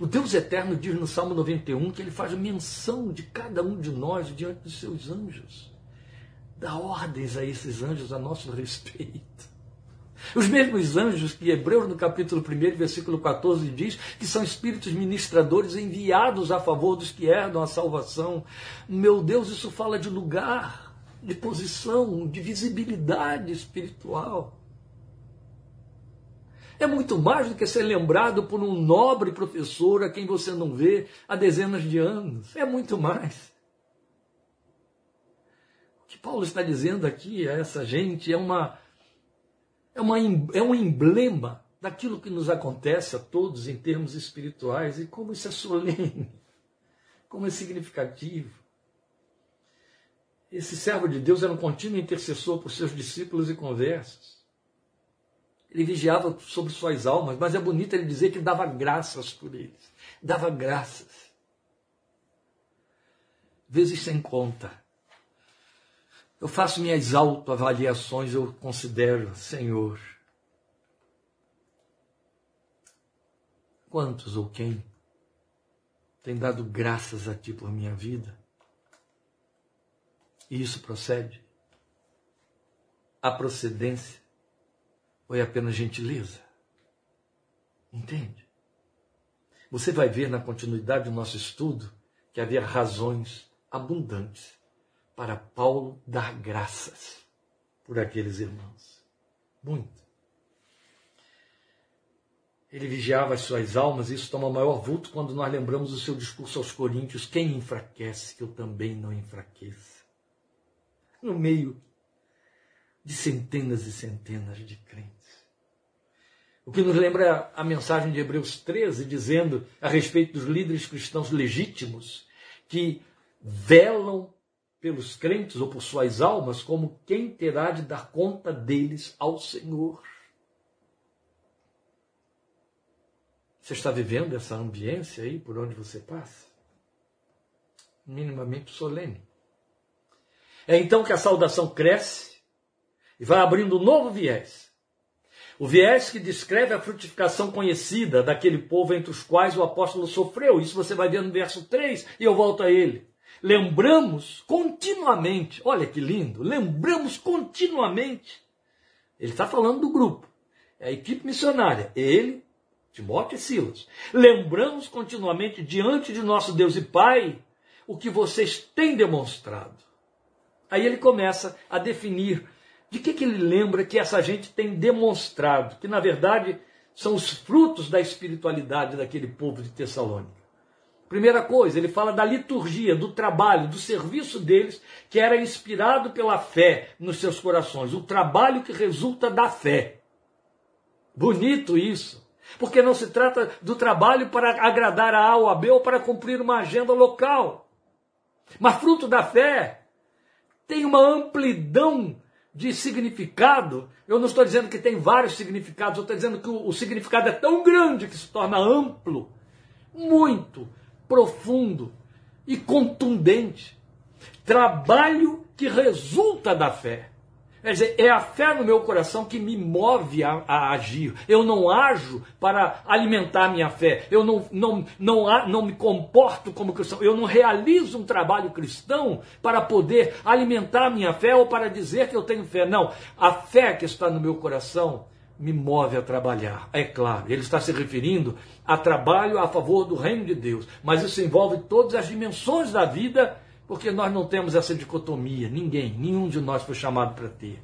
[SPEAKER 1] O Deus eterno diz no Salmo 91 que ele faz menção de cada um de nós diante dos seus anjos. Dá ordens a esses anjos a nosso respeito. Os mesmos anjos que Hebreus, no capítulo 1, versículo 14, diz que são espíritos ministradores enviados a favor dos que herdam a salvação. Meu Deus, isso fala de lugar, de posição, de visibilidade espiritual. É muito mais do que ser lembrado por um nobre professor a quem você não vê há dezenas de anos. É muito mais. O que Paulo está dizendo aqui a essa gente é uma é, uma, é um emblema daquilo que nos acontece a todos em termos espirituais e como isso é solene, como é significativo. Esse servo de Deus era um contínuo intercessor por seus discípulos e conversas. Ele vigiava sobre suas almas, mas é bonito ele dizer que dava graças por eles. Dava graças. Vezes sem conta. Eu faço minhas autoavaliações, eu considero, Senhor, quantos ou quem tem dado graças a Ti por minha vida? E isso procede? A procedência ou é apenas gentileza? Entende? Você vai ver na continuidade do nosso estudo que havia razões abundantes para Paulo dar graças por aqueles irmãos. Muito. Ele vigiava as suas almas, e isso toma maior vulto quando nós lembramos o seu discurso aos Coríntios: quem enfraquece, que eu também não enfraqueça. No meio de centenas e centenas de crentes. O que nos lembra a mensagem de Hebreus 13, dizendo a respeito dos líderes cristãos legítimos que velam pelos crentes ou por suas almas como quem terá de dar conta deles ao Senhor. Você está vivendo essa ambiência aí por onde você passa? Minimamente solene. É então que a saudação cresce e vai abrindo um novo viés. O viés que descreve a frutificação conhecida daquele povo entre os quais o apóstolo sofreu. Isso você vai ver no verso 3 e eu volto a ele. Lembramos continuamente, olha que lindo, lembramos continuamente. Ele está falando do grupo, é a equipe missionária, ele, Timóteo e Silas. Lembramos continuamente diante de nosso Deus e Pai o que vocês têm demonstrado. Aí ele começa a definir de que, que ele lembra que essa gente tem demonstrado, que na verdade são os frutos da espiritualidade daquele povo de Tessalônica. Primeira coisa, ele fala da liturgia, do trabalho, do serviço deles, que era inspirado pela fé nos seus corações, o trabalho que resulta da fé. Bonito isso. Porque não se trata do trabalho para agradar a A ou a B ou para cumprir uma agenda local. Mas fruto da fé tem uma amplidão de significado. Eu não estou dizendo que tem vários significados, eu estou dizendo que o, o significado é tão grande que se torna amplo, muito profundo e contundente. Trabalho que resulta da fé. Quer dizer, é a fé no meu coração que me move a, a agir. Eu não ajo para alimentar minha fé. Eu não, não, não, não me comporto como cristão. Eu não realizo um trabalho cristão para poder alimentar minha fé ou para dizer que eu tenho fé. Não. A fé que está no meu coração me move a trabalhar. É claro, ele está se referindo a trabalho a favor do reino de Deus, mas isso envolve todas as dimensões da vida, porque nós não temos essa dicotomia, ninguém, nenhum de nós foi chamado para ter.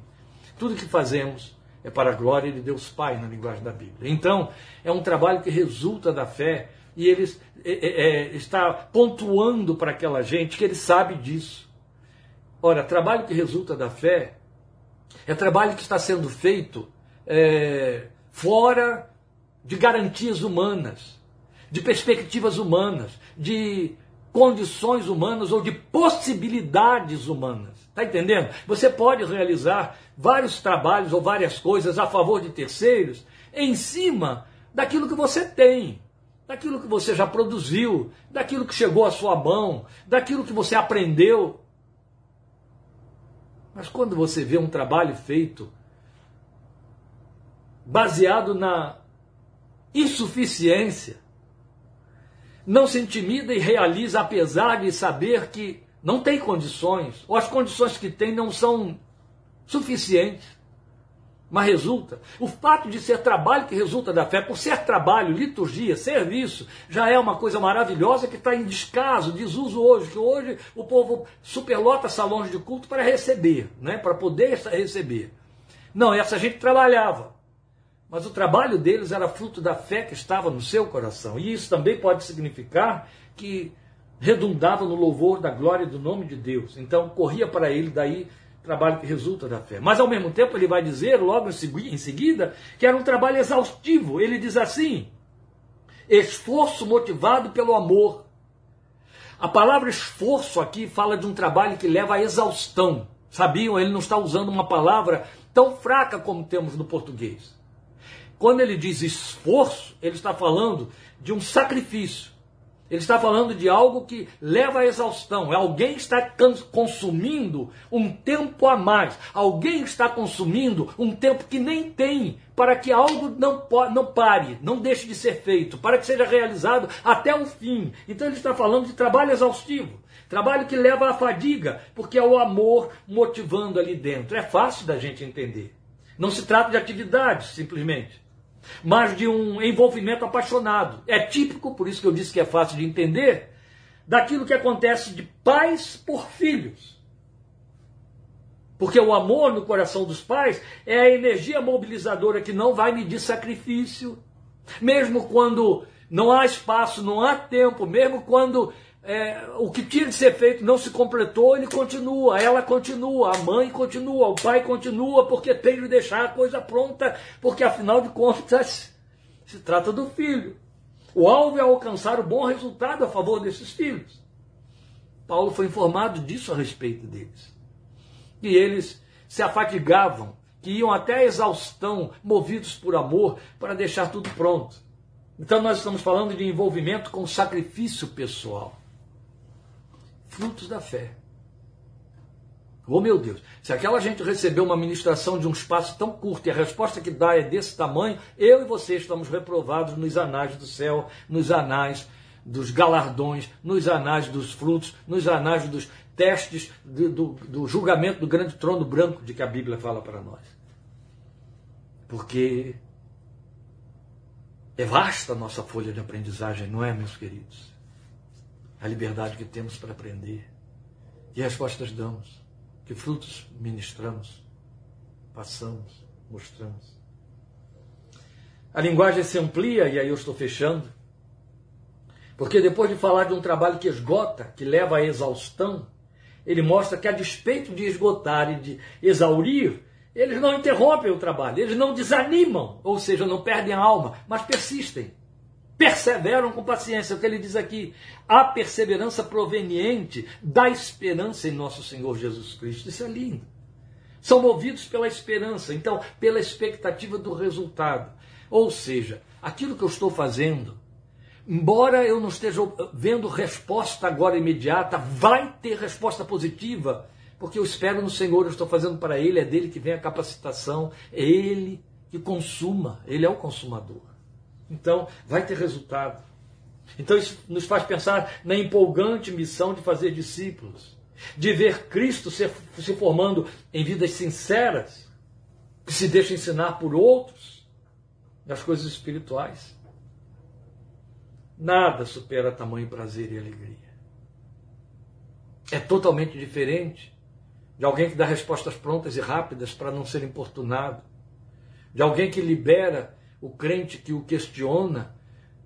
[SPEAKER 1] Tudo que fazemos é para a glória de Deus Pai, na linguagem da Bíblia. Então, é um trabalho que resulta da fé e ele é, é, é está pontuando para aquela gente que ele sabe disso. Ora, trabalho que resulta da fé é trabalho que está sendo feito é, fora de garantias humanas, de perspectivas humanas, de condições humanas ou de possibilidades humanas. Está entendendo? Você pode realizar vários trabalhos ou várias coisas a favor de terceiros em cima daquilo que você tem, daquilo que você já produziu, daquilo que chegou à sua mão, daquilo que você aprendeu. Mas quando você vê um trabalho feito baseado na insuficiência, não se intimida e realiza apesar de saber que não tem condições, ou as condições que tem não são suficientes. Mas resulta, o fato de ser trabalho que resulta da fé, por ser trabalho, liturgia, serviço, já é uma coisa maravilhosa que está em descaso, desuso hoje, que hoje o povo superlota salões de culto para receber, né, para poder receber. Não, essa gente trabalhava. Mas o trabalho deles era fruto da fé que estava no seu coração. E isso também pode significar que redundava no louvor da glória do nome de Deus. Então corria para ele daí trabalho que resulta da fé. Mas ao mesmo tempo ele vai dizer, logo em seguida, que era um trabalho exaustivo. Ele diz assim: esforço motivado pelo amor. A palavra esforço aqui fala de um trabalho que leva à exaustão. Sabiam? Ele não está usando uma palavra tão fraca como temos no português. Quando ele diz esforço, ele está falando de um sacrifício. Ele está falando de algo que leva à exaustão. É alguém está consumindo um tempo a mais. Alguém está consumindo um tempo que nem tem para que algo não, não pare, não deixe de ser feito, para que seja realizado até o fim. Então ele está falando de trabalho exaustivo. Trabalho que leva à fadiga, porque é o amor motivando ali dentro. É fácil da gente entender. Não se trata de atividade, simplesmente mas de um envolvimento apaixonado. É típico, por isso que eu disse que é fácil de entender, daquilo que acontece de pais por filhos. Porque o amor no coração dos pais é a energia mobilizadora que não vai medir sacrifício, mesmo quando não há espaço, não há tempo, mesmo quando é, o que tinha de ser feito não se completou, ele continua, ela continua, a mãe continua, o pai continua, porque tem de deixar a coisa pronta, porque afinal de contas se trata do filho. O alvo é alcançar o bom resultado a favor desses filhos. Paulo foi informado disso a respeito deles. E eles se afatigavam, que iam até a exaustão, movidos por amor, para deixar tudo pronto. Então nós estamos falando de envolvimento com sacrifício pessoal frutos da fé. Oh meu Deus, se aquela gente recebeu uma ministração de um espaço tão curto e a resposta que dá é desse tamanho, eu e você estamos reprovados nos anais do céu, nos anais dos galardões, nos anais dos frutos, nos anais dos testes, do, do, do julgamento do grande trono branco de que a Bíblia fala para nós. Porque é vasta a nossa folha de aprendizagem, não é, meus queridos? A liberdade que temos para aprender. E respostas damos, que frutos ministramos, passamos, mostramos. A linguagem se amplia, e aí eu estou fechando, porque depois de falar de um trabalho que esgota, que leva à exaustão, ele mostra que a despeito de esgotar e de exaurir, eles não interrompem o trabalho, eles não desanimam, ou seja, não perdem a alma, mas persistem perseveram com paciência. O que ele diz aqui, a perseverança proveniente da esperança em nosso Senhor Jesus Cristo. Isso é lindo. São movidos pela esperança, então, pela expectativa do resultado. Ou seja, aquilo que eu estou fazendo, embora eu não esteja vendo resposta agora imediata, vai ter resposta positiva, porque eu espero no Senhor, eu estou fazendo para Ele, é dele que vem a capacitação, é Ele que consuma, Ele é o consumador. Então, vai ter resultado. Então, isso nos faz pensar na empolgante missão de fazer discípulos, de ver Cristo se, se formando em vidas sinceras, que se deixam ensinar por outros nas coisas espirituais. Nada supera tamanho prazer e alegria. É totalmente diferente de alguém que dá respostas prontas e rápidas para não ser importunado, de alguém que libera o crente que o questiona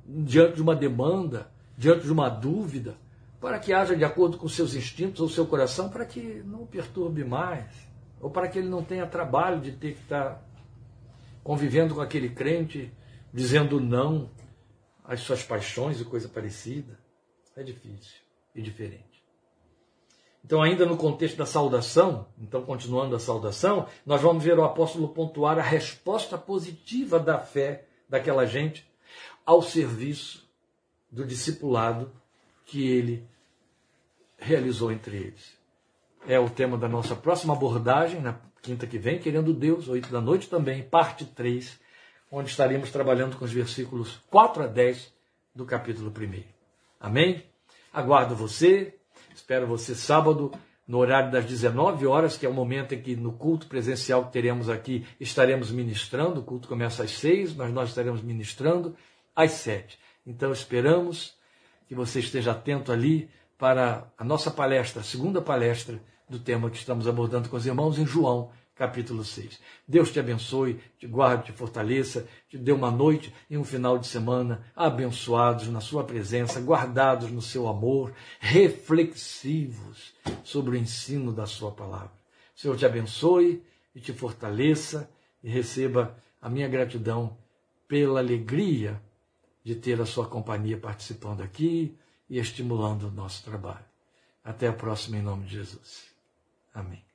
[SPEAKER 1] diante de uma demanda, diante de uma dúvida, para que haja de acordo com seus instintos ou seu coração, para que não o perturbe mais, ou para que ele não tenha trabalho de ter que estar convivendo com aquele crente, dizendo não às suas paixões e coisa parecida. É difícil e diferente. Então, ainda no contexto da saudação, então continuando a saudação, nós vamos ver o apóstolo pontuar a resposta positiva da fé daquela gente ao serviço do discipulado que ele realizou entre eles. É o tema da nossa próxima abordagem, na quinta que vem, querendo Deus, oito da noite também, parte 3, onde estaremos trabalhando com os versículos 4 a 10 do capítulo 1. Amém? Aguardo você, Espero você sábado, no horário das 19 horas, que é o momento em que no culto presencial que teremos aqui estaremos ministrando. O culto começa às 6, mas nós estaremos ministrando às 7. Então esperamos que você esteja atento ali para a nossa palestra, a segunda palestra do tema que estamos abordando com os irmãos em João, capítulo 6. Deus te abençoe, te guarde, te fortaleça, te dê uma noite e um final de semana abençoados na sua presença, guardados no seu amor, reflexivos sobre o ensino da sua palavra. O Senhor te abençoe e te fortaleça e receba a minha gratidão pela alegria de ter a sua companhia participando aqui e estimulando o nosso trabalho. Até a próxima, em nome de Jesus. Amém.